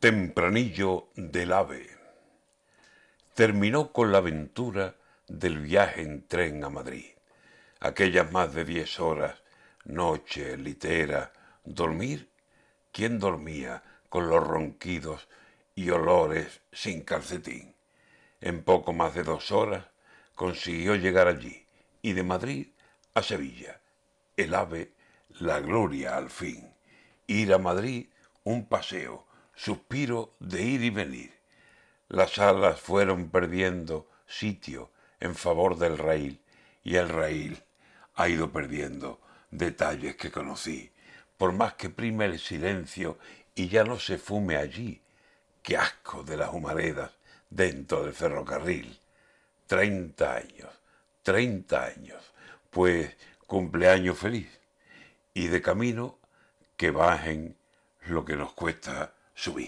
Tempranillo del ave. Terminó con la aventura del viaje en tren a Madrid. Aquellas más de diez horas, noche, litera, dormir. ¿Quién dormía con los ronquidos y olores sin calcetín? En poco más de dos horas consiguió llegar allí y de Madrid a Sevilla. El ave, la gloria al fin. Ir a Madrid, un paseo suspiro de ir y venir. Las alas fueron perdiendo sitio en favor del raíl y el raíl ha ido perdiendo detalles que conocí. Por más que prime el silencio y ya no se fume allí, qué asco de las humaredas dentro del ferrocarril. Treinta años, treinta años, pues cumpleaños feliz. Y de camino que bajen lo que nos cuesta jouir.